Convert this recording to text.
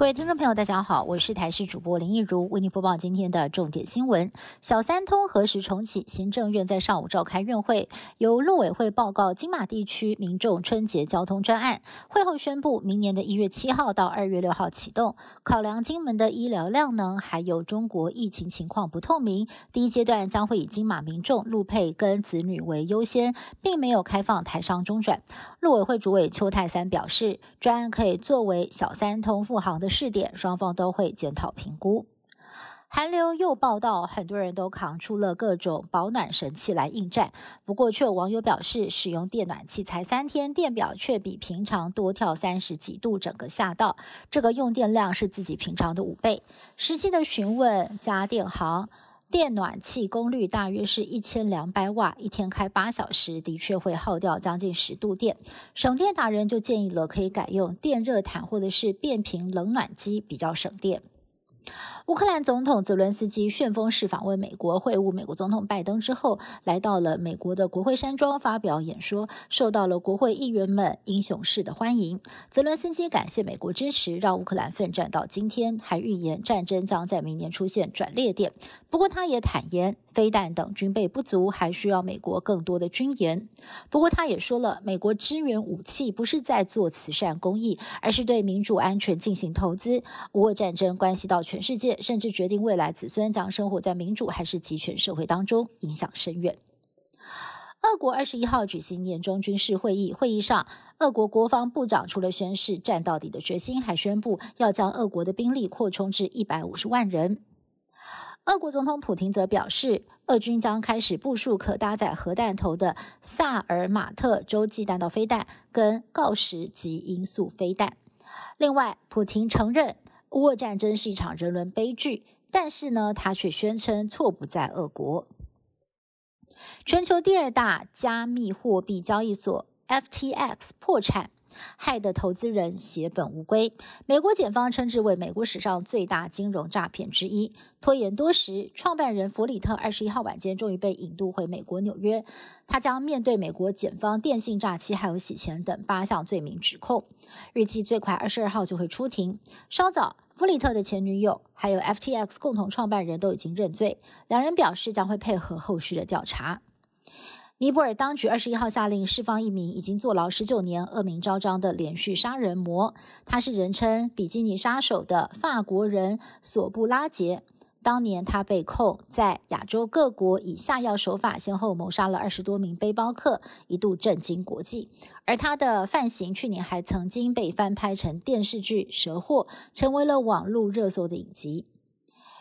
各位听众朋友，大家好，我是台视主播林一如，为您播报今天的重点新闻。小三通何时重启？行政院在上午召开院会，由陆委会报告金马地区民众春节交通专案。会后宣布，明年的一月七号到二月六号启动。考量金门的医疗量能，还有中国疫情情况不透明，第一阶段将会以金马民众、陆配跟子女为优先，并没有开放台商中转。陆委会主委邱泰三表示，专案可以作为小三通复航的。试点，双方都会检讨评估。韩流又报道，很多人都扛出了各种保暖神器来应战。不过，却有网友表示，使用电暖器才三天，电表却比平常多跳三十几度，整个吓到。这个用电量是自己平常的五倍。实际的询问家电行。电暖气功率大约是一千两百瓦，一天开八小时，的确会耗掉将近十度电。省电达人就建议了，可以改用电热毯或者是变频冷暖机，比较省电。乌克兰总统泽伦斯基旋风式访问美国，会晤美国总统拜登之后，来到了美国的国会山庄发表演说，受到了国会议员们英雄式的欢迎。泽伦斯基感谢美国支持，让乌克兰奋战到今天，还预言战争将在明年出现转捩点。不过，他也坦言。飞弹等军备不足，还需要美国更多的军援。不过，他也说了，美国支援武器不是在做慈善公益，而是对民主安全进行投资。乌俄战争关系到全世界，甚至决定未来子孙将生活在民主还是集权社会当中，影响深远。俄国二十一号举行年终军事会议，会议上，俄国国防部长除了宣誓战到底的决心，还宣布要将俄国的兵力扩充至一百五十万人。俄国总统普廷则表示，俄军将开始部署可搭载核弹头的萨尔马特洲际弹道飞弹跟锆石级音速飞弹。另外，普廷承认乌俄战争是一场人伦悲剧，但是呢，他却宣称错不在俄国。全球第二大加密货币交易所 FTX 破产。害得投资人血本无归。美国检方称之为美国史上最大金融诈骗之一。拖延多时，创办人弗里特二十一号晚间终于被引渡回美国纽约。他将面对美国检方电信诈欺还有洗钱等八项罪名指控，预计最快二十二号就会出庭。稍早，弗里特的前女友还有 FTX 共同创办人都已经认罪，两人表示将会配合后续的调查。尼泊尔当局二十一号下令释放一名已经坐牢十九年、恶名昭彰的连续杀人魔，他是人称“比基尼杀手”的法国人索布拉杰。当年他被控在亚洲各国以下药手法先后谋杀了二十多名背包客，一度震惊国际。而他的犯行去年还曾经被翻拍成电视剧《蛇祸》，成为了网络热搜的影集。